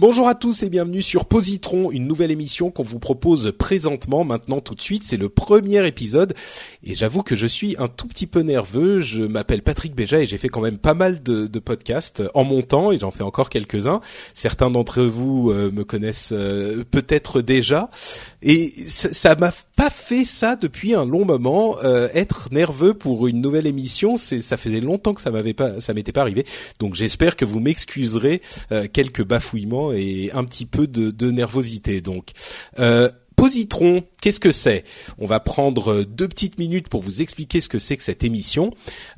Bonjour à tous et bienvenue sur Positron, une nouvelle émission qu'on vous propose présentement, maintenant tout de suite. C'est le premier épisode et j'avoue que je suis un tout petit peu nerveux. Je m'appelle Patrick Béja et j'ai fait quand même pas mal de, podcasts en montant et j'en fais encore quelques-uns. Certains d'entre vous euh, me connaissent euh, peut-être déjà et ça- m'a pas fait ça depuis un long moment. Euh, être nerveux pour une nouvelle émission, c'est ça faisait longtemps que ça m'avait pas, ça m'était pas arrivé. Donc j'espère que vous m'excuserez euh, quelques bafouillements et un petit peu de, de nervosité. Donc euh, Positron, qu'est-ce que c'est? On va prendre deux petites minutes pour vous expliquer ce que c'est que cette émission.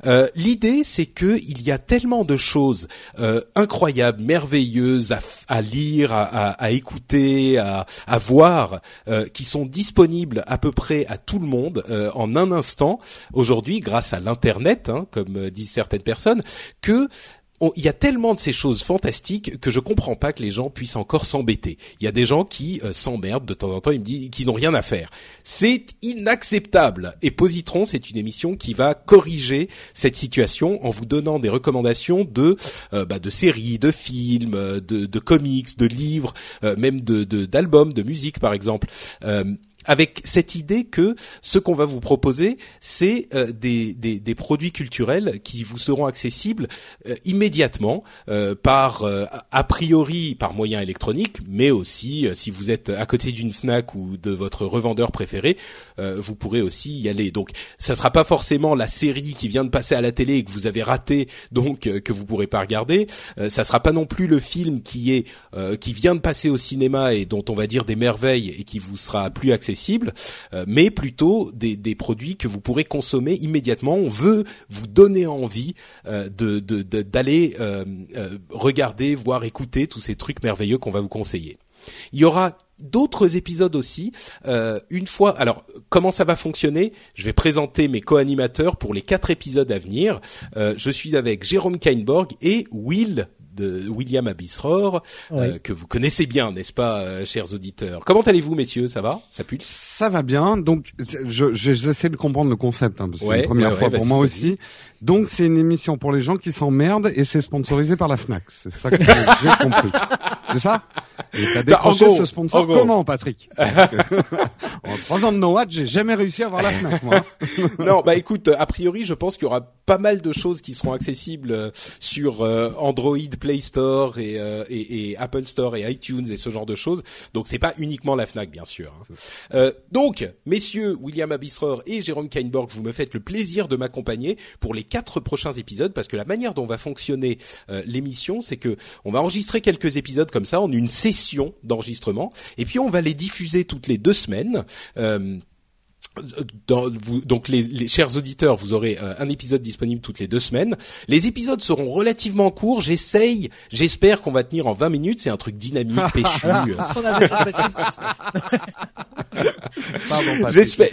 Euh, L'idée, c'est que il y a tellement de choses euh, incroyables, merveilleuses à, à lire, à, à- à écouter, à, voir, euh, qui sont disponibles à peu près à tout le monde euh, en un instant. Aujourd'hui, grâce à l'internet, hein, comme euh, disent certaines personnes, que il y a tellement de ces choses fantastiques que je comprends pas que les gens puissent encore s'embêter. Il y a des gens qui euh, s'emmerdent de temps en temps, ils me disent qui n'ont rien à faire. C'est inacceptable. Et Positron, c'est une émission qui va corriger cette situation en vous donnant des recommandations de euh, bah, de séries, de films, euh, de, comics, de livres, euh, même de- d'albums, de, musique par exemple. Avec cette idée que ce qu'on va vous proposer, c'est euh, des, des, des produits culturels qui vous seront accessibles euh, immédiatement euh, par euh, a priori par moyen électronique, mais aussi euh, si vous êtes à côté d'une Fnac ou de votre revendeur préféré, euh, vous pourrez aussi y aller. Donc, ça sera pas forcément la série qui vient de passer à la télé et que vous avez raté, donc que vous pourrez pas regarder. Ça sera pas non plus le film qui est qui vient de passer au cinéma et dont on va dire des merveilles et qui vous sera plus accessible, euh, mais plutôt des, produits que vous pourrez consommer immédiatement. On veut vous donner envie euh, de d'aller euh, regarder, voir, écouter tous ces trucs merveilleux qu'on va vous conseiller. Il y aura d'autres épisodes aussi. Une fois, alors comment ça va fonctionner? Je vais présenter mes co-animateurs pour les quatre épisodes à venir. Je suis avec Jérôme Kainborg et Will de William Abisror, euh, que vous connaissez bien, n'est-ce pas, euh, chers auditeurs? Comment allez-vous, messieurs? Ça va? Ça pulse? Ça va bien. Donc, c'est- je, je- j'essaie de comprendre le concept. Hein, parce que Ouais, c'est la première ouais, fois ouais, pour moi aussi. Donc, c'est une émission pour les gens qui s'emmerdent et c'est sponsorisé par la Fnac. C'est ça que j'ai compris. C'est ça? Et t'as décroché gros, ce sponsor comment, Patrick que En trois ans de No j'ai jamais réussi à avoir la Fnac, moi. non, bah écoute, a priori, je pense qu'il y aura pas mal de choses qui seront accessibles euh, sur euh, Android Play Store et, euh, et, et Apple Store et iTunes et ce genre de choses. Donc c'est pas uniquement la Fnac, bien sûr. hein. Euh, donc, messieurs William Abisror et Jérôme Kainborg, vous me faites le plaisir de m'accompagner pour les quatre prochains épisodes, parce que la manière dont va fonctionner euh, l'émission, c'est que on va enregistrer quelques épisodes comme ça en une session d'enregistrement, et puis on va les diffuser toutes les deux semaines. Euh, dans, vous, donc les, les chers auditeurs, vous aurez euh, un épisode disponible toutes les deux semaines. Les épisodes seront relativement courts. J'essaye, j'espère qu'on va tenir en 20 minutes. C'est un truc dynamique, péchu. euh.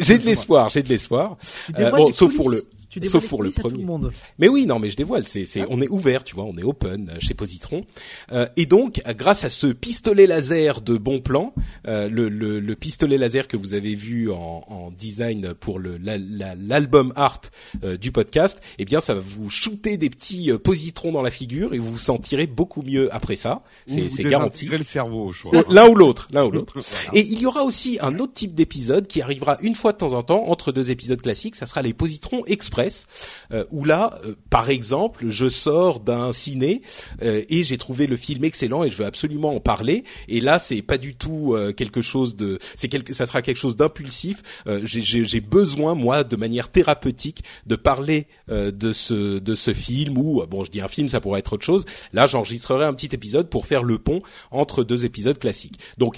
J'ai de l'espoir, j'ai de l'espoir. Euh, bon, sauf pour le. Tu dévoiles sauf pour le à tout premier. monde. Mais oui, non, mais je dévoile. C'est, c'est, on est ouvert, tu vois, on est open euh, chez Positron. Euh, et donc, grâce à ce pistolet laser de bon plan, euh, le, le, le pistolet laser que vous avez vu en, en design pour le, la- la- l'album art euh, du podcast, eh bien, ça va vous shooter des petits euh, positrons dans la figure et vous vous sentirez beaucoup mieux après ça. C'est, Ou c'est garanti. le cerveau, au choix. Euh, L'un ou l'autre, l'un ou l'autre. Voilà. Et il y aura aussi un autre type d'épisode qui arrivera une fois de temps en temps entre deux épisodes classiques. Ça sera les positrons express. Express, euh, là, euh, par exemple, je sors d'un ciné euh, et j'ai trouvé le film excellent et je veux absolument en parler. Et là, c'est pas du tout euh, quelque chose de, c'est quelque, ça sera quelque chose d'impulsif. Euh, j'ai- besoin moi, de manière thérapeutique, de parler de ce de ce film ou bon, je dis un film, ça pourrait être autre chose. Là, j'enregistrerai un petit épisode pour faire le pont entre deux épisodes classiques. Donc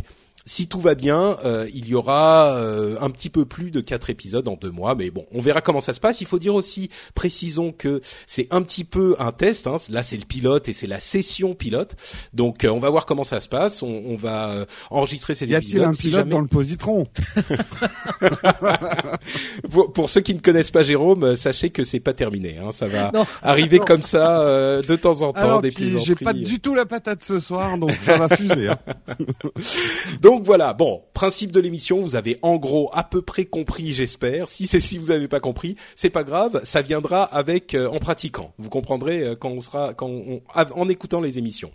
si tout va bien, euh, il y aura euh, un petit peu plus de quatre épisodes en deux mois, mais bon, on verra comment ça se passe. Il faut dire aussi, précisons que c'est un petit peu un test. Hein. Là, c'est le pilote et c'est la session pilote. Donc, euh, on va voir comment ça se passe. On, on va euh, enregistrer cet Y a-t-il un Si pilote jamais- dans le positron? Pour, pour ceux qui ne connaissent pas Jérôme, euh, sachez que c'est pas terminé. Hein. Ça va Non. arriver Non. comme ça euh, de temps en temps, Alors, des puis, j'ai pas du tout la patate ce soir, donc ça va fuser. Hein. Donc voilà, bon, principe de l'émission, vous avez en gros à peu près compris, j'espère. Si c'est si vous n'avez pas compris, c'est pas grave, ça viendra avec euh, en pratiquant. Vous comprendrez euh, quand on sera quand on, en écoutant les émissions.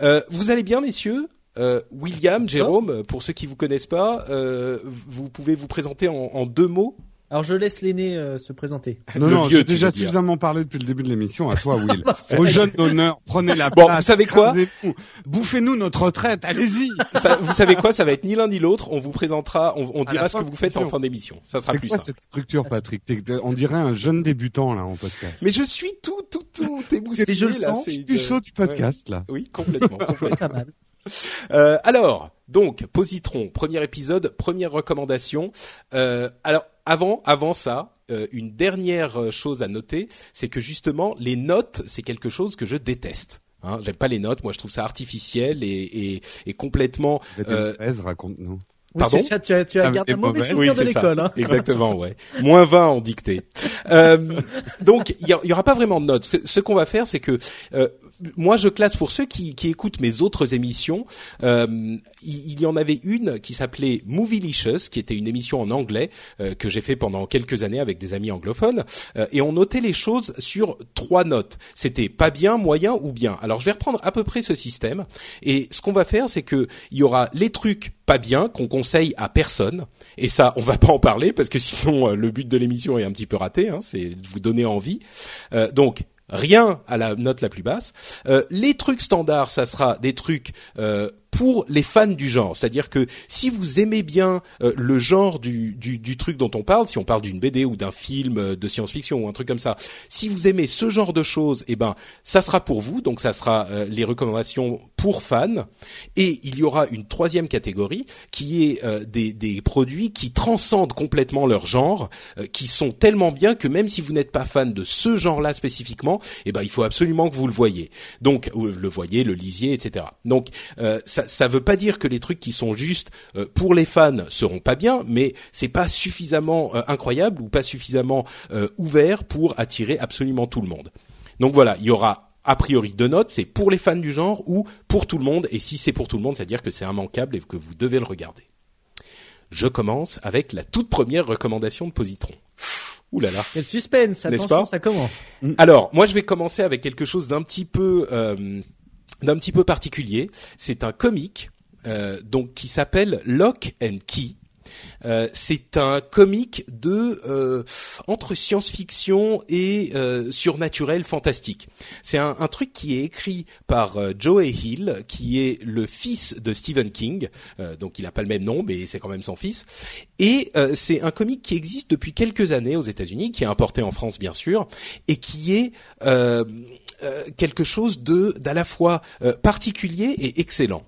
Euh, vous allez bien, messieurs? Euh, William, Jérôme, pour ceux qui vous connaissent pas, euh, vous pouvez vous présenter en, en deux mots? Alors je laisse l'aîné euh, se présenter. Non, Le non, j'ai déjà suffisamment parlé depuis le début de l'émission. À toi, Will. Aux jeunes d'honneur, prenez la Bon, place. vous savez quoi Bouffez-nous notre retraite, allez-y. Vous savez quoi Ça va être ni l'un ni l'autre. On vous présentera, on, on dira ce que vous faites en fin d'émission. Ça sera plus quoi simple. cette structure, Patrick T'es- t'es- On dirait un jeune débutant, là, en podcast. Mais je suis tout, tout, tout émoustillé. je le là, sens, c'est une- Tu sautes du podcast, là. Oui, complètement. complètement. Pas mal. Euh, alors, donc, Positron, premier épisode, première recommandation. Euh, alors, avant, avant ça, euh, une dernière euh, chose à noter, c'est que justement, les notes, c'est quelque chose que je déteste. Hein, J'aime pas les notes. Moi, je trouve ça artificiel et, et, et complètement. Euh, 13, raconte-nous. Oui, Pardon c'est ça, tu as, tu as Ah, gardé mais un mauvais mauvais. souvenir de c'est ça. l'école. Hein. Exactement, ouais. Moins 20 en dictée. Euh, donc, il y, a- il y aura pas vraiment de notes. Ce, ce qu'on va faire, c'est que euh, moi, je classe pour ceux qui, qui écoutent mes autres émissions. euh, il, y en avait une qui s'appelait Movielicious, qui était une émission en anglais euh, que j'ai fait pendant quelques années avec des amis anglophones, euh, et on notait les choses sur trois notes. C'était pas bien, moyen ou bien. Alors, je vais reprendre à peu près ce système, et ce qu'on va faire, c'est que il y aura les trucs pas bien qu'on conseille à personne. Et ça, on va pas en parler parce que sinon euh, le but de l'émission est un petit peu raté. Hein, c'est de vous donner envie. Euh, donc rien à la note la plus basse. Euh, les trucs standards, ça sera des trucs euh, pour les fans du genre. C'est-à-dire que si vous aimez bien euh, le genre du, du, truc dont on parle, si on parle d'une BD ou d'un film euh, de science-fiction ou un truc comme ça, si vous aimez ce genre de choses, eh ben ça sera pour vous. Donc ça sera euh, les recommandations pour fans. Et il y aura une troisième catégorie qui est des, des produits qui transcendent complètement leur genre, qui sont tellement bien que même si vous n'êtes pas fan de ce genre-là spécifiquement, eh ben il faut absolument que vous le voyez. Donc le voyez, le lisiez, etc. Donc euh, ça, ça veut pas dire que les trucs qui sont juste euh, pour les fans seront pas bien, mais c'est pas suffisamment euh, incroyable ou pas suffisamment euh, ouvert pour attirer absolument tout le monde. Donc voilà, il y aura a priori deux notes, c'est pour les fans du genre ou pour tout le monde. Et si c'est pour tout le monde, c'est-à-dire que c'est immanquable et que vous devez le regarder. Je commence avec la toute première recommandation de Positron. Ouh là là. Quel suspense, N'est-ce attention, pas ça commence. Alors, moi, je vais commencer avec quelque chose d'un petit peu, euh, d'un petit peu particulier. C'est un comique, euh, donc qui s'appelle Lock and Key. Euh, c'est un comique de euh, entre science-fiction et euh, surnaturel fantastique. C'est un, un truc qui est écrit par euh, Joey Hill, qui est le fils de Stephen King. Euh, donc il n'a pas le même nom, mais c'est quand même son fils. Et c'est un comique qui existe depuis quelques années aux États-Unis, qui est importé en France bien sûr, et qui est quelque chose de d'à la fois euh, particulier et excellent.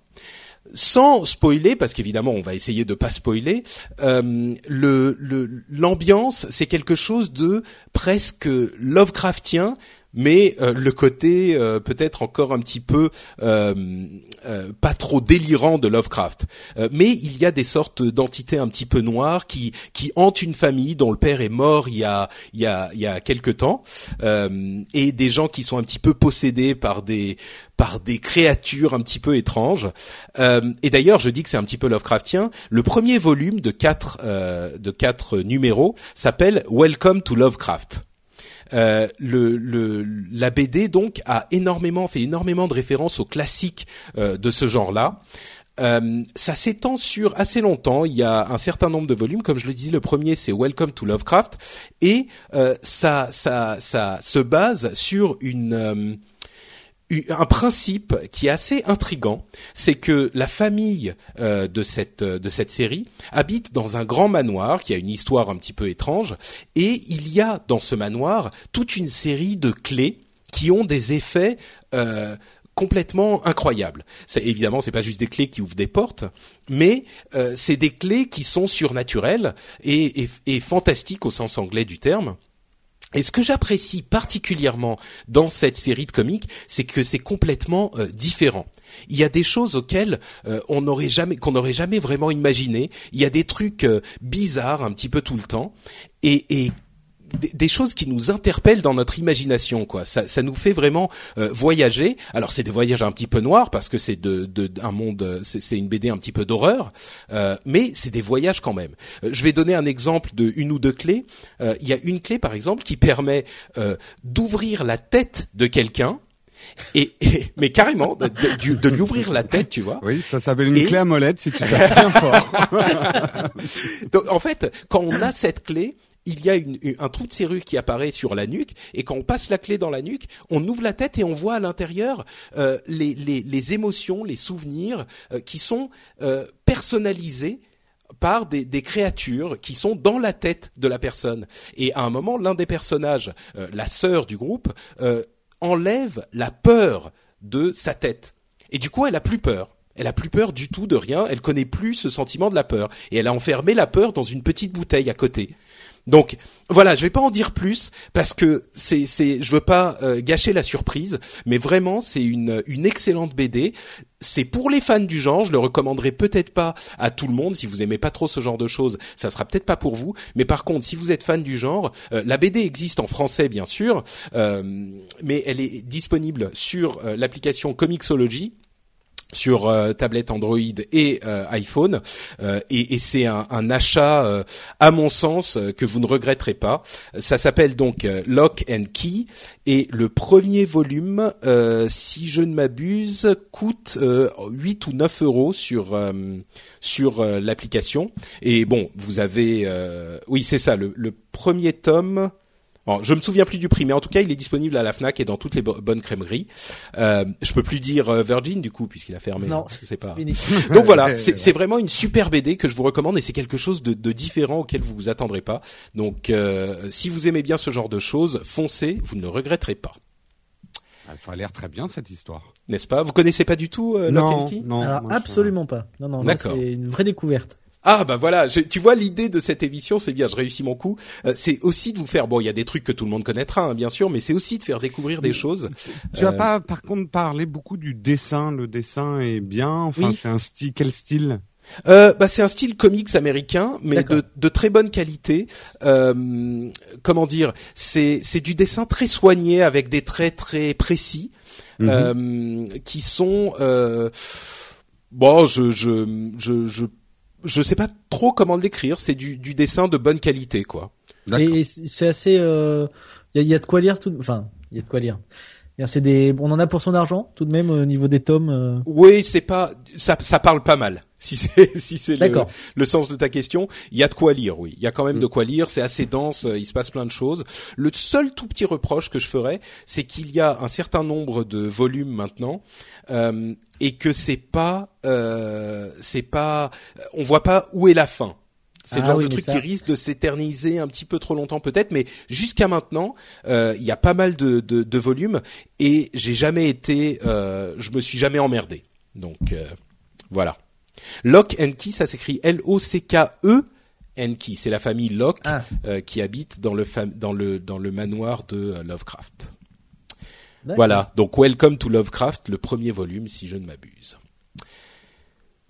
Sans spoiler, parce qu'évidemment on va essayer de pas spoiler, euh, le le- l'ambiance c'est quelque chose de presque Lovecraftien, mais euh, le côté euh, peut-être encore un petit peu euh, euh, pas trop délirant de Lovecraft. Euh, mais il y a des sortes d'entités un petit peu noires qui qui hantent une famille dont le père est mort il y a il y a il y a quelque temps et des gens qui sont un petit peu possédés par des par des créatures un petit peu étranges. Euh, et d'ailleurs, je dis que c'est un petit peu Lovecraftien. Le premier volume de quatre euh, de quatre numéros s'appelle Welcome to Lovecraft. Euh, le, le, la BD donc a énormément fait énormément de références aux classiques euh, de ce genre-là. Euh, ça s'étend sur assez longtemps. Il y a un certain nombre de volumes, comme je le disais. Le premier, c'est Welcome to Lovecraft, et euh, ça, ça, ça se base sur une euh, un principe qui est assez intrigant, c'est que la famille euh, de cette de cette série habite dans un grand manoir qui a une histoire un petit peu étrange et il y a dans ce manoir toute une série de clés qui ont des effets euh, complètement incroyables. C'est évidemment c'est pas juste des clés qui ouvrent des portes, mais euh, c'est des clés qui sont surnaturelles et fantastiques au sens anglais du terme. Et ce que j'apprécie particulièrement dans cette série de comics, c'est que c'est complètement euh, différent. Il y a des choses auxquelles euh, on n'aurait jamais, qu'on n'aurait jamais vraiment imaginé. Il y a des trucs euh, bizarres un petit peu tout le temps, et, et des, des choses qui nous interpellent dans notre imagination, quoi. Ça, ça nous fait vraiment euh, voyager. Alors c'est des voyages un petit peu noirs parce que c'est de, de, un monde, c'est c'est une BD un petit peu d'horreur, euh, mais c'est des voyages quand même. Euh, je vais donner un exemple de une ou deux clés. Euh, Il y a une clé par exemple qui permet euh, d'ouvrir la tête de quelqu'un. Et, et- mais carrément de, de- de lui ouvrir la tête, tu vois. Oui, ça s'appelle une Et- clé à molette si tu tapes bien fort. Donc, en fait, quand on a cette clé, il y a une- un trou de serrure qui apparaît sur la nuque, et quand on passe la clé dans la nuque, on ouvre la tête et on voit à l'intérieur euh, les, émotions, les souvenirs euh, qui sont euh, personnalisés par des, créatures qui sont dans la tête de la personne. Et à un moment, l'un des personnages, la sœur du groupe, enlève la peur de sa tête. Et du coup, elle a plus peur. Elle a plus peur du tout de rien. Elle connaît plus ce sentiment de la peur. Et elle a enfermé la peur dans une petite bouteille à côté. Donc voilà, je vais pas en dire plus parce que c'est c'est je veux pas euh, gâcher la surprise, mais vraiment c'est une une excellente BD. C'est pour les fans du genre, je le recommanderais peut-être pas à tout le monde. Si vous aimez pas trop ce genre de choses, ça sera peut-être pas pour vous, mais par contre si vous êtes fan du genre, euh, la BD existe en français bien sûr, euh, mais elle est disponible sur l'application Comixology sur euh, tablette Android et euh, iPhone Euh, et, c'est un, achat euh, à mon sens que vous ne regretterez pas. Ça s'appelle donc Lock and Key et le premier volume, si je ne m'abuse, coûte euh, 8 ou 9 euros sur sur l'application. Et bon, vous avez, oui c'est ça, le premier tome. Bon, je me souviens plus du prix, mais en tout cas, il est disponible à la Fnac et dans toutes les bo- bonnes crèmeries. Euh, je peux plus dire euh, Virgin du coup puisqu'il a fermé. Non, Je sais pas. fini. Donc voilà, c'est c'est vraiment une super BD que je vous recommande et c'est quelque chose de, de différent auquel vous vous attendrez pas. Donc euh, si vous aimez bien ce genre de choses, foncez, vous ne le regretterez pas, Ah, Ça a l'air très bien cette histoire. n'est-ce pas? Vous connaissez pas du tout euh, Lock and Key non. Alors je- absolument pas. Non, non, non D'accord. c'est une vraie découverte. Ah bah voilà, je- tu vois l'idée de cette émission, c'est bien, je réussis mon coup. Euh, c'est aussi de vous faire, bon, il y a des trucs que tout le monde connaîtra, hein, bien sûr, mais c'est aussi de faire découvrir des choses. Tu as Euh, pas, par contre, parlé beaucoup du dessin. Le dessin est bien. Enfin, Oui. c'est un style. Quel style? Euh, bah, c'est un style comics américain, mais de, de très bonne qualité. Euh, comment dire? C'est c'est du dessin très soigné avec des traits très précis Mhm. euh, qui sont euh, bon. Je je je je je sais pas trop comment le décrire. C'est du du dessin de bonne qualité, quoi. D'accord. Et c'est assez. euh, Il y, a- il y a de quoi lire tout. Enfin, il y a de quoi lire. C'est des. On en a pour son argent tout de même au niveau des tomes. euh. Oui, c'est pas ça. Ça parle pas mal. Si c'est si c'est le, le sens de ta question, il y a de quoi lire. Oui, il y a quand même Mm. de quoi lire. C'est assez dense. euh, Il se passe plein de choses. Le seul tout petit reproche que je ferais, c'est qu'il y a un certain nombre de volumes maintenant euh, et que c'est pas euh, c'est pas on voit pas où est la fin. C'est le Ah genre oui, de truc ça- qui risque de s'éterniser un petit peu trop longtemps peut-être, mais jusqu'à maintenant, euh, il y a pas mal de, de, de volumes et j'ai jamais été, euh, je me suis jamais emmerdé. Donc euh, voilà. Lock and Key, ça s'écrit L-O-C-K-E and Key. C'est la famille Locke Ah. euh, qui habite dans le dans le dans le manoir de euh, Lovecraft. Voilà. Donc Welcome to Lovecraft, le premier volume, si je ne m'abuse.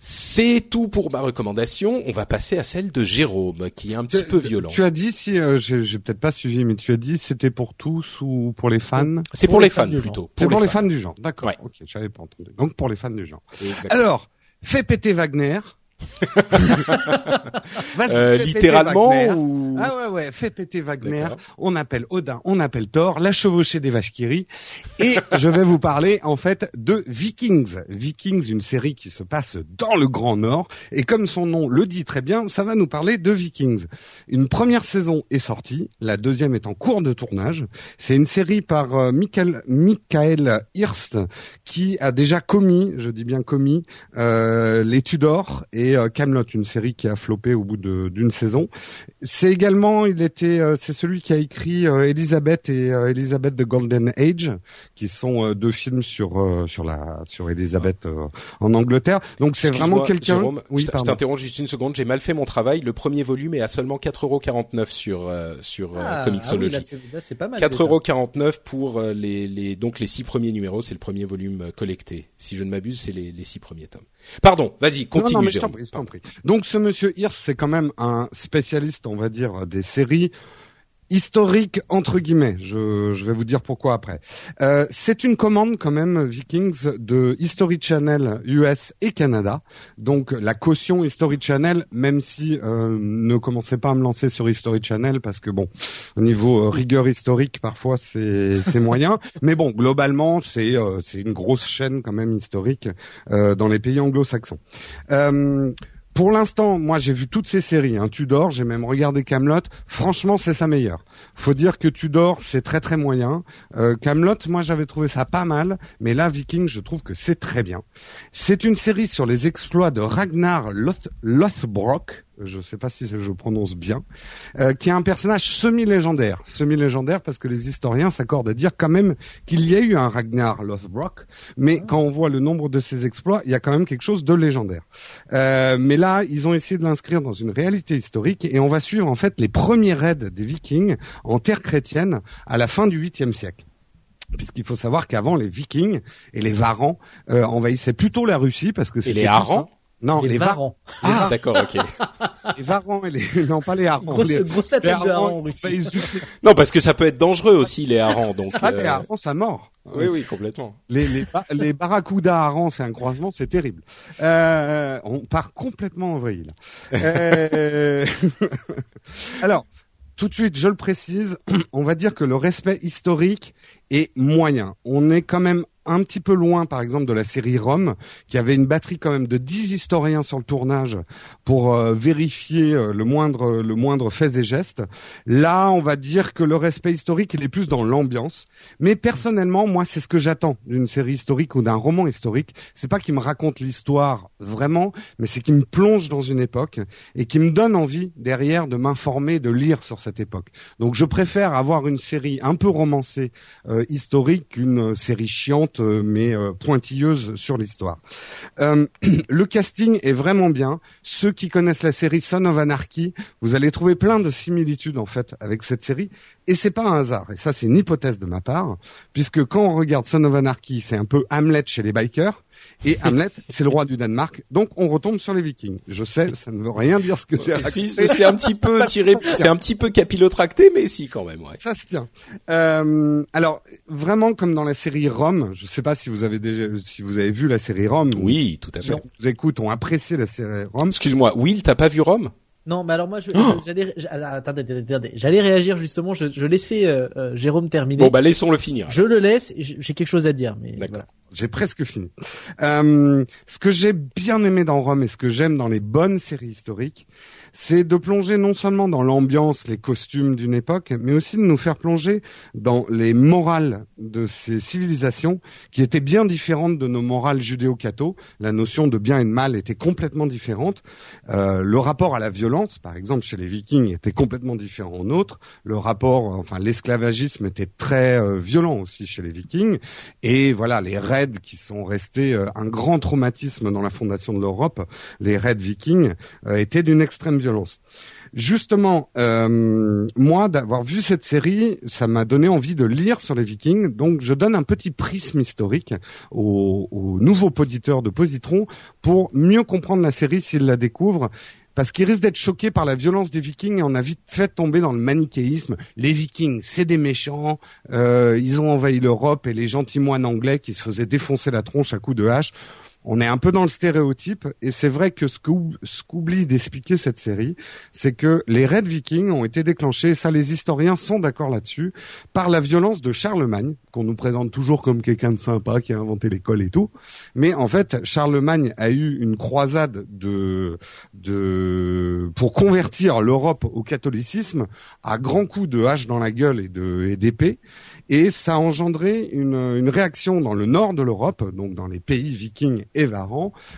C'est tout pour ma recommandation. On va passer à celle de Jérôme, qui est un petit Tu- peu violent. Tu as dit si euh, j'ai j'ai peut-être pas suivi, mais tu as dit c'était pour tous ou pour les fans. C'est pour, les fans, du plutôt. C'est pour les fans du genre. D'accord. Ouais. Ok, j'avais pas entendu. Donc pour les fans du genre. Exactement. Alors, fais péter Wagner. Vas-y, Euh, littéralement ou Ah ouais ouais, fais péter Wagner. On appelle Odin, on appelle Thor, la chevauchée des rient. Et je vais vous parler en fait de Vikings. Vikings, une série qui se passe dans le Grand Nord. Et comme son nom le dit très bien, ça va nous parler de Vikings. Une première saison est sortie, la deuxième est en cours de tournage. C'est une série par euh, Michael, Michael Hirst qui a déjà commis, je dis bien commis, euh, les Tudors et euh, Camelot, une série qui a floppé au bout de- d'une saison. C'est également, il était, euh, c'est celui qui a écrit euh, Elizabeth et euh, Elizabeth the Golden Age, qui sont euh, deux films sur euh, sur la sur Elizabeth euh, en Angleterre. Donc c'est vraiment quelqu'un. Oui, je t'interromps juste une seconde. J'ai mal fait mon travail. Le premier volume est à seulement 4,49€ sur euh, sur euh, Ah, ah Comixology. oui, là, c'est- là, c'est pas mal. déjà. 4,49€ pour euh, les, les donc les six premiers numéros, c'est le premier volume collecté. Si je ne m'abuse, c'est les, les six premiers tomes. Pardon, vas-y, Non, continue. non, mais Donc ce monsieur Hirsch, c'est quand même un spécialiste, on va dire, des séries historiques entre guillemets. Je, je vais vous dire pourquoi après. Euh, c'est une commande quand même Vikings de History Channel US et Canada. Donc la caution History Channel, même si euh, ne commencez pas à me lancer sur History Channel parce que bon, au niveau euh, rigueur historique parfois c'est c'est moyen. Mais bon, globalement c'est euh, c'est une grosse chaîne quand même historique euh, dans les pays anglo-saxons. Pour l'instant, moi j'ai vu toutes ces séries. Hein. Tudor, j'ai même regardé Camelot. Franchement, c'est sa meilleure. Faut dire que Tudor, c'est très très moyen. Euh, Camelot, moi j'avais trouvé ça pas mal, mais là Viking, je trouve que c'est très bien. C'est une série sur les exploits de Ragnar Loth- Lothbrok. Je sais pas si je prononce bien, euh, qui est un personnage semi-légendaire. Semi-légendaire parce que les historiens s'accordent à dire quand même qu'il y a eu un Ragnar Lothbrok, mais quand on voit le nombre de ses exploits, il y a quand même quelque chose de légendaire. Euh, mais là, ils ont essayé de l'inscrire dans une réalité historique et on va suivre en fait les premiers raids des Vikings en terre chrétienne à la fin du 8e siècle. Puisqu'il faut savoir qu'avant les Vikings et les Varans euh, envahissaient plutôt la Russie parce que Et les simple. Non, Les, les, Var- varans. Ah, d'accord, ok. les Varans et les non pas les. Grosse, les, grosse les de juste Non, parce que ça peut être dangereux aussi les harengs. Donc. Ah, euh, les harengs, ça mort. Oui, oui, complètement. Les, les, ba- les barracudas harengs, c'est un croisement, c'est terrible. Euh, on part complètement en vrille, là. Euh, Alors, tout de suite, je le précise, on va dire que le respect historique est moyen. On est quand même un petit peu loin, par exemple, de la série Rome, qui avait une batterie quand même de 10 historiens sur le tournage pour euh, vérifier euh, le moindre le moindre fait et geste. Là, on va dire que le respect historique, il est plus dans l'ambiance. Mais personnellement, moi, c'est ce que j'attends d'une série historique ou d'un roman historique. C'est pas qu'il me raconte l'histoire vraiment, mais c'est qu'il me plonge dans une époque et qui me donne envie derrière de m'informer, de lire sur cette époque. Donc, je préfère avoir une série un peu romancée euh, historique qu'une euh, série chiante euh, mais euh, pointilleuse sur l'histoire. Euh, le casting est vraiment bien. Ceux qui connaissent la série Son of Anarchy, vous allez trouver plein de similitudes en fait avec cette série. Et c'est pas un hasard. Et ça, c'est une hypothèse de ma part, puisque quand on regarde Son of Anarchy, c'est un peu Hamlet chez les bikers. Et Hamlet, c'est le roi du Danemark. Donc, on retombe sur les Vikings. Je sais, ça ne veut rien dire ce que j'ai raconté. Si, c'est c'est un petit peu tiré, c'est un petit peu capillotracté, mais si quand même, ouais. Ça se tient. Euh, alors, vraiment comme dans la série Rome, je sais pas si vous avez déjà, si vous avez vu la série Rome. Oui, tout à fait. Nous écoutent ont apprécié la série Rome. Excuse-moi, Will, t'as pas vu Rome? Non, mais alors moi, je, Oh j'allais, j'- attendez, attendez, attendez. j'allais réagir justement. Je, je laissais euh, euh, Jérôme terminer. Bon, bah laissons-le finir. Je le laisse. j'ai quelque chose à dire, mais D'accord. voilà. J'ai presque fini. Euh, ce que j'ai bien aimé dans Rome et ce que j'aime dans les bonnes séries historiques, c'est de plonger non seulement dans l'ambiance, les costumes d'une époque, mais aussi de nous faire plonger dans les morales de ces civilisations qui étaient bien différentes de nos morales judéo-catho. La notion de bien et de mal était complètement différente. Euh, le rapport à la violence, par exemple, chez les Vikings, était complètement différent au nôtre. Le rapport, enfin, l'esclavagisme était très euh, violent aussi chez les Vikings. Et voilà, les qui sont restés euh, un grand traumatisme dans la fondation de l'Europe, les raids vikings, euh, étaient d'une extrême violence. Justement, euh, moi, d'avoir vu cette série, ça m'a donné envie de lire sur les Vikings. Donc, je donne un petit prisme historique aux, aux nouveaux auditeurs de Positron pour mieux comprendre la série s'ils la découvrent. Parce qu'ils risquent d'être choqués par la violence des Vikings et on a vite fait tomber dans le manichéisme. Les Vikings, c'est des méchants. euh, ils ont envahi l'Europe et les gentils moines anglais qui se faisaient défoncer la tronche à coups de hache. On est un peu dans le stéréotype et c'est vrai que ce qu'oublie d'expliquer cette série, c'est que les raids vikings ont été déclenchés, et ça les historiens sont d'accord là-dessus, par la violence de Charlemagne, qu'on nous présente toujours comme quelqu'un de sympa qui a inventé l'école et tout. Mais en fait, Charlemagne a eu une croisade de, de pour convertir l'Europe au catholicisme à grands coups de hache dans la gueule et et d'épée et ça a engendré une, une réaction dans le nord de l'Europe, donc dans les pays vikings et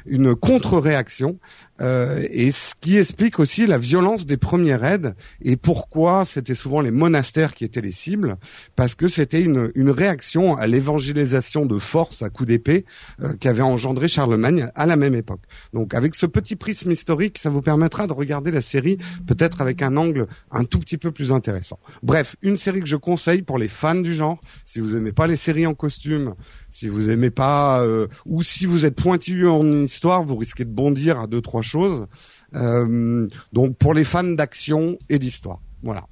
une contre-réaction euh, et ce qui explique aussi la violence des premiers raids et pourquoi c'était souvent les monastères qui étaient les cibles, parce que c'était une, une réaction à l'évangélisation de force à coups d'épée euh, qu'avait engendré Charlemagne à la même époque. Donc avec ce petit prisme historique, ça vous permettra de regarder la série peut-être avec un angle un tout petit peu plus intéressant. Bref, une série que je conseille pour les fans du genre. Si vous aimez pas les séries en costume, si vous aimez pas, euh, ou si vous êtes pointilleux en histoire, vous risquez de bondir à deux trois choses. Euh, donc pour les fans d'action et d'histoire, voilà.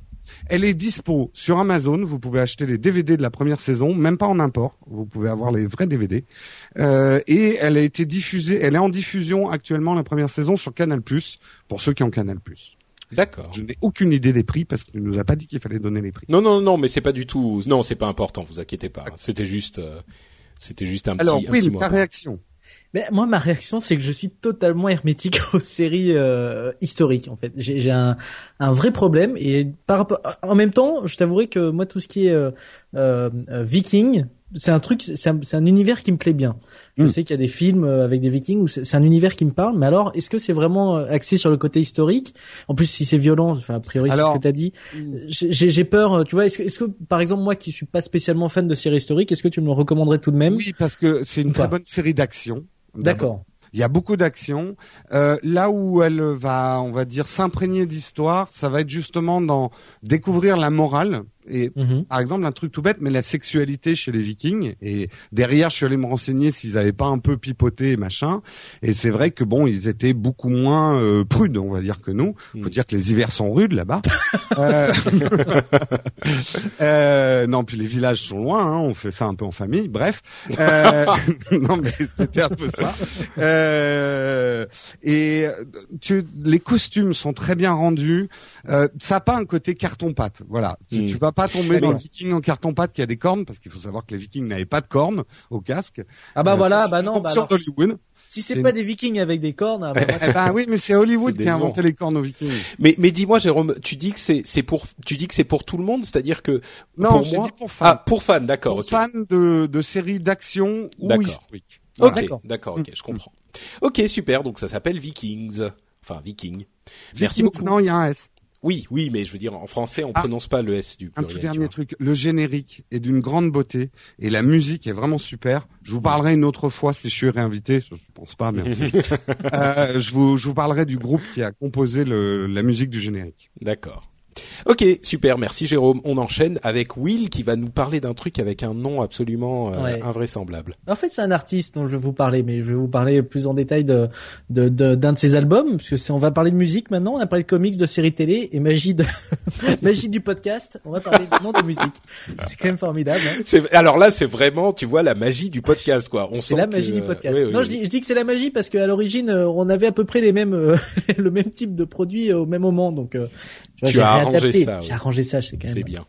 Elle est dispo sur Amazon. Vous pouvez acheter les DVD de la première saison, même pas en import. Vous pouvez avoir les vrais DVD. Euh, et elle a été diffusée. Elle est en diffusion actuellement la première saison sur Canal pour ceux qui ont Canal D'accord. Je n'ai aucune idée des prix parce qu'il nous a pas dit qu'il fallait donner les prix. Non, non, non, mais c'est pas du tout. Non, c'est pas important. Vous inquiétez pas. C'était juste. Euh, c'était juste un Alors, petit. oui, un ta réaction. Mais moi, ma réaction, c'est que je suis totalement hermétique aux séries euh, historiques. En fait, j'ai un, un vrai problème et par rapport, en même temps, je t'avouerai que moi, tout ce qui est euh, euh, Viking, c'est un truc, c'est un, un, univers qui me plaît bien. Je hmm. sais qu'il y a des films euh, avec des Vikings où c'est un univers qui me parle, mais alors est-ce que c'est vraiment euh, axé sur le côté historique? En plus, si c'est violent, enfin a priori c'est ce que t'as dit. Hmm. J'ai peur. Euh, tu vois, est-ce que, est-ce que par exemple moi qui suis pas spécialement fan de séries historiques, est-ce que tu me le recommanderais tout de même? Oui, parce que c'est une très bonne série d'action. D'accord. Il y a beaucoup d'actions. Euh, là où elle va, on va dire, s'imprégner d'histoire, ça va être justement dans découvrir la morale et mhm. par exemple, un truc tout bête, mais la sexualité chez les Vikings. Et derrière, je suis allé me renseigner s'ils avaient pas un peu pipoté et machin. Et c'est vrai que bon, ils étaient beaucoup moins euh, prudes, on va dire que nous. Faut mm. dire que les hivers sont rudes là-bas. euh... euh, non, puis les villages sont loin. Hein, on fait ça un peu en famille. Bref. Euh, non, mais c'était un peu ça. Euh, et tu, les costumes sont très bien rendus. ça n'a pas un côté carton pâte. Voilà. Mm. Tu vas pas tomber dans le viking en carton pâte qui a des cornes, parce qu'il faut savoir que les vikings n'avaient pas de cornes au casque. Ah bah euh, voilà, bah non, bah Si c'est pas des vikings avec des cornes, ah bah, eh ben oui, mais c'est Hollywood qui a inventé les cornes aux vikings. Mais mais dis-moi Jérôme, tu dis que c'est c'est pour tu dis que c'est pour tout le monde, c'est-à-dire que non, pour moi, dit pour fans. Ah, pour fans, d'accord. Pour fans de de séries d'action ou historiques. Ok, d'accord, ok, je comprends. Ok, super. Donc ça s'appelle Vikings, enfin Viking. Merci beaucoup. Non, il y a un S. Oui, oui, mais je veux dire, en français, on ah. prononce pas le S du pluriel. Un tout dernier truc, le générique est d'une grande beauté et la musique est vraiment super. Je vous parlerai une autre fois si je suis réinvité. Je pense pas, merci. euh, je vous, je vous parlerai du groupe qui a composé le, la musique du générique. D'accord. Ok, super, merci Jérôme. On enchaîne avec Will qui va nous parler d'un truc avec un nom absolument euh, invraisemblable. En fait, c'est un artiste dont je vais vous parler, mais je vais vous parler plus en détail de d'un de, de, ses albums, parce que c'est on va parler de musique maintenant. On a parlé de comics, de séries télé et magie de magie du podcast. On va parler non de musique. C'est quand même formidable. Hein. Alors là, c'est vraiment, tu vois, la magie du podcast, quoi. C'est la magie du podcast. non, je, dis, je dis que c'est la magie parce qu'à l'origine, euh, on avait à peu près les mêmes euh, le même type de produits au même moment, donc. tu as arrangé ça. J'ai arrangé ça, c'est quand même. C'est bien.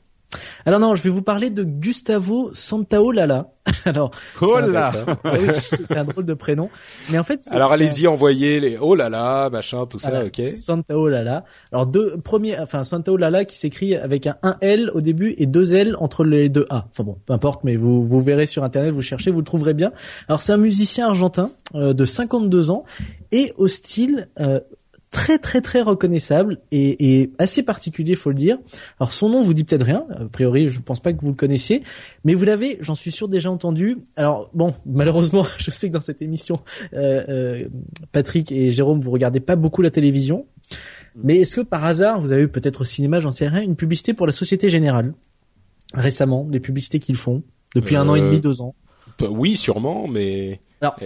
Alors non, je vais vous parler de Gustavo Santaolalla. Alors, oh là, ah c'est un drôle de prénom, mais en fait. Alors allez-y, envoyez les oh là là, machin, tout ça, ok. Santaolalla. Alors deux premiers, enfin Santaolalla qui s'écrit avec un 1 L au début et deux L entre les deux A. Enfin bon, peu importe, mais vous vous verrez sur internet, vous cherchez, vous le trouverez bien. Alors c'est un musicien argentin euh, de 52 ans et au style euh, très très très reconnaissable et, et, assez particulier, faut le dire. Alors son nom vous dit peut-être rien, a priori je pense pas que vous le connaissiez, mais vous l'avez, j'en suis sûr déjà entendu. Alors bon, malheureusement, je sais que dans cette émission, euh, euh, Patrick et Jérôme, vous regardez pas beaucoup la télévision, mais est-ce que par hasard vous avez eu peut-être au cinéma, j'en sais rien, une publicité pour la Société Générale? Récemment, les publicités qu'ils font depuis un an et demi, euh, deux ans. Oui, sûrement, mais alors,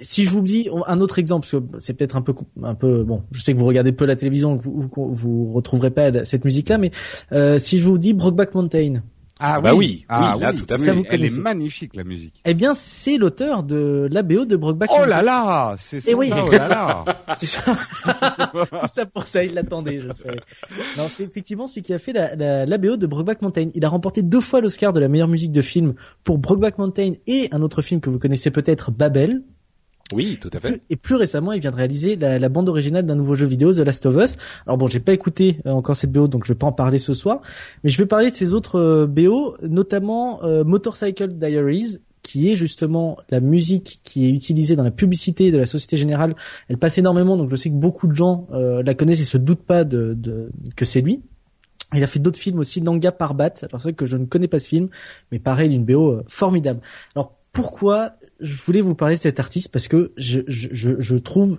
si je vous dis un autre exemple, parce que c'est peut-être un peu, un peu, bon, je sais que vous regardez peu la télévision, que vous, vous, retrouverez pas cette musique-là, mais euh, si je vous dis Brokeback Mountain, Ah bah oui, ah, oui, là, tout à fait. Elle est magnifique la musique. Eh bien, c'est l'auteur de la BO de Brokeback Oh là là, c'est Eh ça. oui. Oh là là. C'est ça. Tout ça pour ça, il l'attendait, je le savais. Non, c'est effectivement celui qui a fait la, la, la BO de Brokeback Mountain. Il a remporté deux fois l'Oscar de la meilleure musique de film pour Brokeback Mountain et un autre film que vous connaissez peut-être, Babel. Oui, tout à fait. Et plus récemment, il vient de réaliser la, la bande originale d'un nouveau jeu vidéo, The Last of Us. Alors bon, j'ai pas écouté euh, encore cette BO, donc je vais pas en parler ce soir. Mais je vais parler de ses autres euh, BO, notamment euh, Motorcycle Diaries, qui est justement la musique qui est utilisée dans la publicité de la Société Générale. Elle passe énormément, donc je sais que beaucoup de gens euh, la connaissent et se doutent pas de, de que c'est lui. Il a fait d'autres films aussi, Nanga Parbat. Alors c'est vrai que je ne connais pas ce film, mais pareil, une BO formidable. Alors pourquoi je voulais vous parler de cet artiste Parce que je, je, je, trouve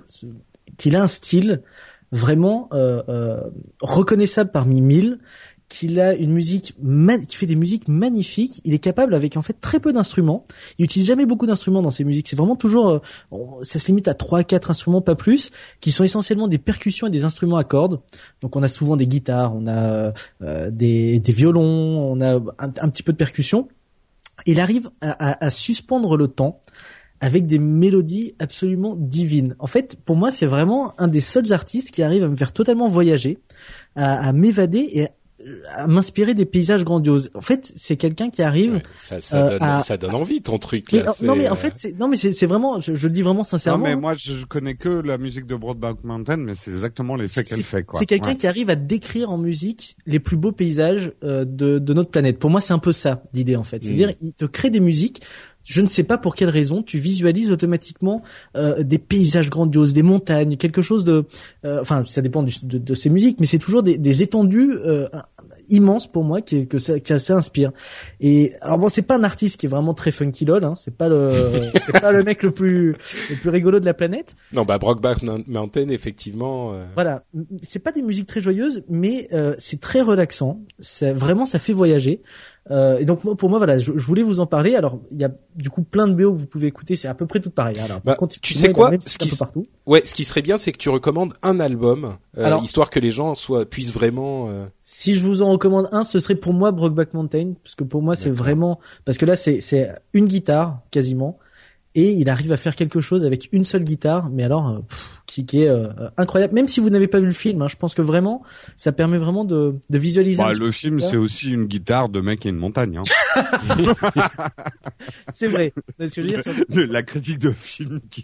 qu'il a un style vraiment euh, euh, reconnaissable parmi mille qu'il a une musique qui fait des musiques magnifiques. Il est capable avec en fait très peu d'instruments. Il utilise jamais beaucoup d'instruments dans ses musiques. C'est vraiment toujours euh, ça se limite à trois quatre instruments pas plus qui sont essentiellement des percussions et des instruments à cordes. Donc on a souvent des guitares, on a euh, des, des violons, on a un, un petit peu de percussion. Il arrive à, suspendre le temps avec des mélodies absolument divines. En fait, pour moi, c'est vraiment un des seuls artistes qui arrive à me faire totalement voyager, à, à m'évader et à, m'inspirer des paysages grandioses. En fait, c'est quelqu'un qui arrive. Ouais, ça, ça, Euh, donne, à- ça donne envie ton truc. Mais, Là, non, mais c'est, en fait, c'est non, mais c'est vraiment. Je, je le dis vraiment Non, sincèrement. mais hein. moi, je je connais que la musique de Broadback Mountain, mais c'est exactement l'effet C'est- qu'elle fait, quoi. C'est quelqu'un Ouais. qui arrive à décrire en musique les plus beaux paysages euh, de, de notre planète. Pour moi, c'est un peu ça l'idée en fait. C'est-à-dire, il te crée des musiques. Je ne sais pas pour quelle raison, tu visualises automatiquement euh, des paysages grandioses, des montagnes, quelque chose de. euh, enfin, ça dépend du- de, de ces musiques, mais c'est toujours des, des étendues euh, immenses pour moi qui, que ça, que ça inspire. Et alors bon, c'est pas un artiste qui est vraiment très funky lol. Hein, c'est pas le, c'est pas le mec le plus le plus rigolo de la planète. Non, bah Brokeback Mountain, effectivement. euh, Voilà, c'est pas des musiques très joyeuses, mais euh, c'est très relaxant. C'est vraiment ça fait voyager. Euh, et donc pour moi, voilà, je, je voulais vous en parler. Alors il y a du coup plein de BO que vous pouvez écouter, c'est à peu près tout pareil. Alors, Bah, contre, tu sais quoi Ce qui partout. Ouais, ce qui serait bien, c'est que tu recommandes un album, euh, Alors- histoire que les gens soient puissent vraiment. euh, Si je vous en recommande un, ce serait pour moi Brokeback Mountain, parce que pour moi c'est vraiment parce que là c'est c'est une guitare quasiment. Et il arrive à faire quelque chose avec une seule guitare, mais alors euh, pff, qui, qui est euh, incroyable. Même si vous n'avez pas vu le film, hein, je pense que vraiment, ça permet vraiment de, de visualiser. Bah, le film, c'est aussi une guitare de mec et une montagne. Hein. C'est vrai. Ce que je veux dire, c'est- la critique de film. Qui...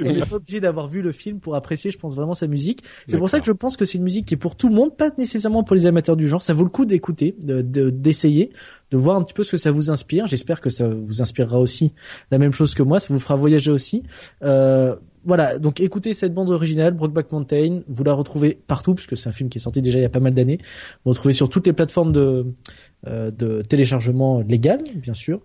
on n'est pas obligé d'avoir vu le film pour apprécier, je pense vraiment sa musique. C'est pour ça que je pense que c'est une musique qui est pour tout le monde, pas nécessairement pour les amateurs du genre. Ça vaut le coup d'écouter, de- de- d'essayer, de, voir un petit peu ce que ça vous inspire. J'espère que ça vous inspirera aussi la même chose que moi, ça vous fera voyager aussi. Euh, voilà, donc écoutez cette bande originale, Brokeback Mountain, vous la retrouvez partout, puisque c'est un film qui est sorti déjà il y a pas mal d'années. Vous retrouvez sur toutes les plateformes de, euh, de téléchargement légal, bien sûr.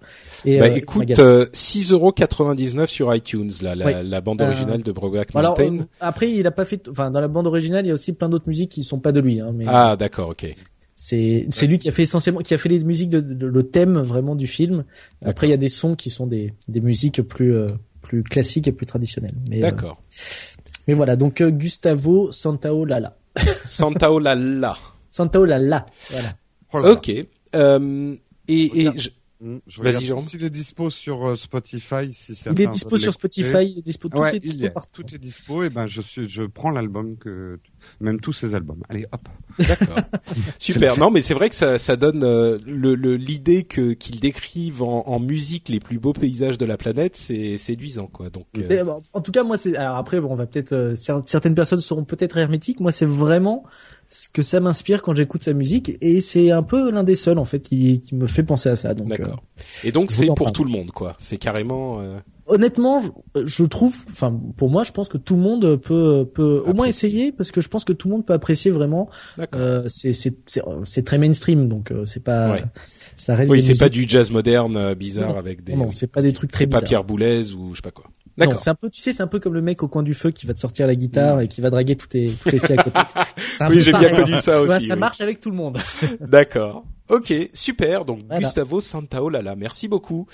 Et, Bah euh, écoute, euh, 6,99€ sur iTunes, là, la, la bande Euh, originale de Brokeback Alors Mountain. euh, après, il a pas fait, enfin dans la bande originale, il y a aussi plein d'autres musiques qui sont pas de lui. Hein, mais Ah d'accord, ok. c'est c'est lui qui a fait essentiellement, qui a fait les musiques de, de- le thème vraiment du film. Après, il y a des sons qui sont des des musiques plus euh, plus classiques et plus traditionnelles. Mais euh, D'accord. mais voilà, donc euh, Gustavo Santaolalla, Santa Olala. Santaolalla, voilà. Oh. Ok. Euh, et et Mm, Je Vas-y, regarde Jérôme. s'il est dispo sur euh, Spotify. Si Il certains est dispo sur. Spotify, il est dispo, tout ouais, est il dispo est. partout. Tout est dispo. Et ben, je suis, je prends l'album que, même tous ces albums. Allez, hop. D'accord. Super. Non, mais c'est vrai que ça, ça donne euh, le le- l'idée que qu'ils décrivent en, en musique les plus beaux paysages de la planète, c'est séduisant, quoi. Donc. euh, Mais, bon, en tout cas, moi, c'est. Alors après, bon, on va peut-être. euh, cer- certaines personnes seront peut-être hermétiques. Moi, c'est vraiment ce que ça m'inspire quand j'écoute sa musique, et c'est un peu l'un des seuls en fait qui, qui me fait penser à ça. Donc, euh, D'accord. Et donc c'est pour tout le monde, quoi. C'est carrément. euh, honnêtement, je, je trouve, enfin, pour moi, je pense que tout le monde peut peut au moins essayer parce que je pense que tout le monde peut apprécier vraiment. D'accord. Euh, c'est c'est c'est très mainstream, donc euh, c'est pas. Ouais. Ça reste. oui, c'est pas du jazz moderne euh, bizarre Non, avec des. Non, c'est pas des trucs très c'est pas. Pierre Boulez ou je sais pas quoi. D'accord. c'est un peu, tu sais, c'est un peu comme le mec au coin du feu qui va te sortir la guitare et qui va draguer toutes les toutes les filles à côté. Oui, j'ai bien connu ça aussi. ça oui. marche avec tout le monde. D'accord. Ok, super. Donc Voilà. Gustavo Santaolala, merci beaucoup.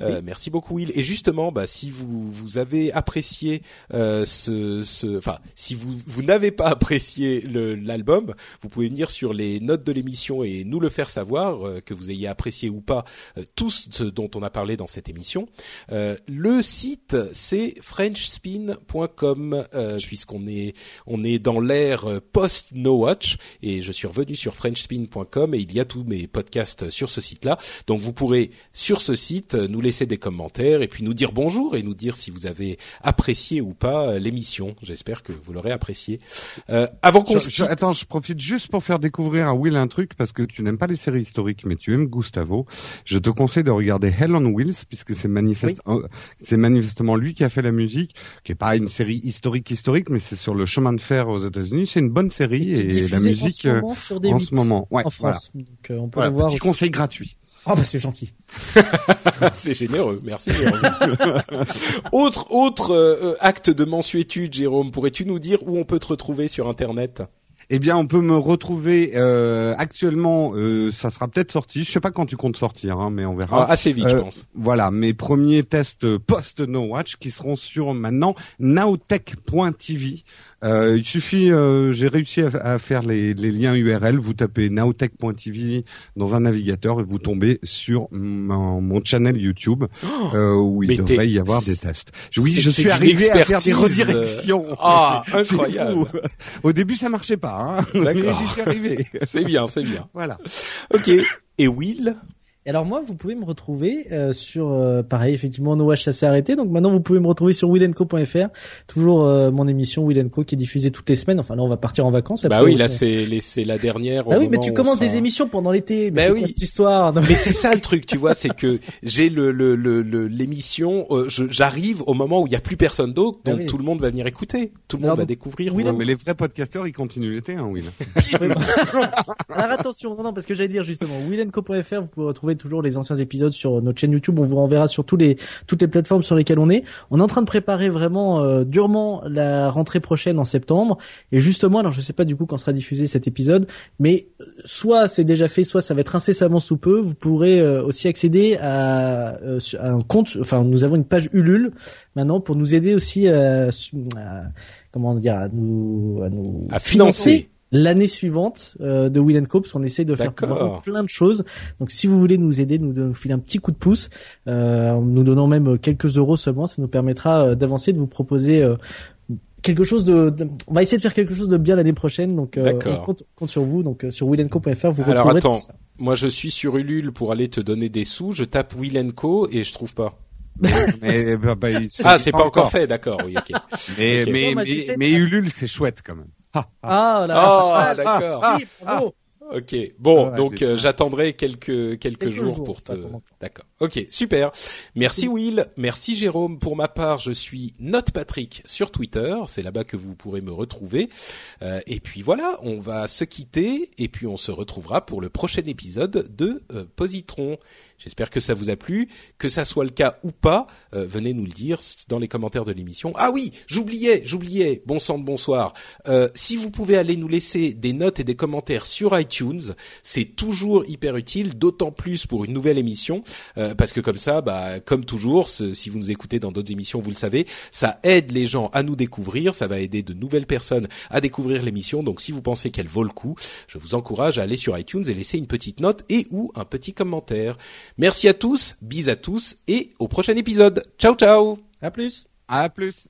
Euh, merci beaucoup Will. Et justement, bah, si vous vous avez apprécié euh, ce, ce, enfin, si vous vous n'avez pas apprécié le- l'album, vous pouvez venir sur les notes de l'émission et nous le faire savoir euh, que vous ayez apprécié ou pas euh, tout ce dont on a parlé dans cette émission. Euh, le site c'est frenchspin.com euh, puisqu'on est on est dans l'ère post No Watch et je suis revenu sur frenchspin.com et il y a tous mes podcasts sur ce site-là. Donc vous pourrez sur ce site euh, nous laisser des commentaires et puis nous dire bonjour et nous dire si vous avez apprécié ou pas euh, l'émission. J'espère que vous l'aurez apprécié. Euh, avant qu'on se quitte- attends, je profite juste pour faire découvrir à Will un truc parce que tu n'aimes pas les séries historiques, mais tu aimes Gustavo. Je te conseille de regarder Hell on Wheels puisque c'est manifeste, euh, c'est manifestement lui qui a fait la musique, qui est pas une série historique historique, mais c'est sur le chemin de fer aux États-Unis. C'est une bonne série et, la musique en euh, ce moment sur des en ce moment, ouais, en France. Donc euh, on peut Voilà, le voir. petit aussi. conseil gratuit. Ah bah c'est gentil. c'est généreux, merci Jérôme. autre autre euh, euh, acte de mensuétude, Jérôme, pourrais-tu nous dire où on peut te retrouver sur Internet? Eh bien, on peut me retrouver euh, actuellement. euh, ça sera peut-être sorti. Je sais pas quand tu comptes sortir, hein, mais on verra. Ah, Assez vite, je Euh, pense. Voilà, mes premiers tests post No Watch qui seront sur maintenant nowtech.tv. Euh, il suffit, euh, j'ai réussi à, à faire les, les liens URL. Vous tapez nowtech.tv dans un navigateur et vous tombez sur mon, mon channel YouTube euh, où il devrait y avoir des tests. Oui, je suis arrivé à faire des expertise, redirections. Ah, incroyable. fou. Au début, ça marchait pas, hein, mais D'accord. j'y suis arrivé. C'est bien, c'est bien. voilà. Ok. Et Will? Et alors moi, vous pouvez me retrouver euh, sur, euh, pareil, effectivement, No Watch ça s'est arrêté. Donc maintenant, vous pouvez me retrouver sur willenco.fr. Toujours euh, mon émission Willenco qui est diffusée toutes les semaines. Enfin là, on va partir en vacances. Bah oui, là c'est la dernière. au Ah oui, mais tu commences sera- des émissions pendant l'été. Bah oui. cette histoire Non, mais- Mais c'est ça le truc, tu vois, c'est que j'ai le le le le- l'émission, euh, j'arrive au moment où il y a plus personne d'autre, donc Ah oui. tout le monde va venir écouter, tout le monde Alors, va donc, découvrir. And- mais les vrais podcasteurs, ils continuent l'été, hein, Will. Alors attention, non, non, parce que j'allais dire justement, willenco.fr, vous pouvez retrouver toujours les anciens épisodes sur notre chaîne YouTube. On vous renverra sur toutes les plateformes sur lesquelles on est. On est en train de préparer vraiment euh, durement la rentrée prochaine en septembre. Et justement, alors je sais pas du coup quand sera diffusé cet épisode, mais euh, soit c'est déjà fait, soit ça va être incessamment sous peu. Vous pourrez euh, aussi accéder à, euh, à un compte. Enfin, nous avons une page Ulule maintenant pour nous aider aussi à, à- comment dire à nous à nous À financer. L'année suivante euh, de Will Co parce qu'on essaie de faire plein de choses. Donc si vous voulez nous aider, nous, nous filer un petit coup de pouce, euh, en nous donnant même quelques euros seulement, ça nous permettra euh, d'avancer, de vous proposer euh, quelque chose de, de- On va essayer de faire quelque chose de bien l'année prochaine. Donc euh, on compte, on compte sur vous. Donc euh, sur willenco.fr, vous Alors retrouverez attends, tout ça. moi je suis sur Ulule pour aller te donner des sous, je tape Will Co et je trouve pas. mais, bah, bah, Ah, c'est pas encore fait, d'accord, oui, ok. Mais, mais, bah, mais Ulule, c'est chouette quand même. Ah, ah. Ah là. Ah, d'accord. Oui, bravo. Ok, bon, Ah, donc euh, j'attendrai quelques quelques, Quelques jours, jours, pour te. D'accord. Ok, super. Merci Will, merci Jérôme. Pour ma part, je suis Note Patrick sur Twitter. C'est là-bas que vous pourrez me retrouver. Euh, et puis voilà, on va se quitter et puis on se retrouvera pour le prochain épisode de euh, Positron. J'espère que ça vous a plu, que ça soit le cas ou pas. euh, venez nous le dire dans les commentaires de l'émission. Ah oui, j'oubliais, j'oubliais. Bon sang de bonsoir. Euh, si vous pouvez aller nous laisser des notes et des commentaires sur iTunes, c'est toujours hyper utile, d'autant plus pour une nouvelle émission, euh, parce que comme ça, bah, comme toujours, si vous nous écoutez dans d'autres émissions, vous le savez, ça aide les gens à nous découvrir, ça va aider de nouvelles personnes à découvrir l'émission. Donc, si vous pensez qu'elle vaut le coup, je vous encourage à aller sur iTunes et laisser une petite note et ou un petit commentaire. Merci à tous, bis à tous et au prochain épisode. Ciao ciao. À plus. À plus.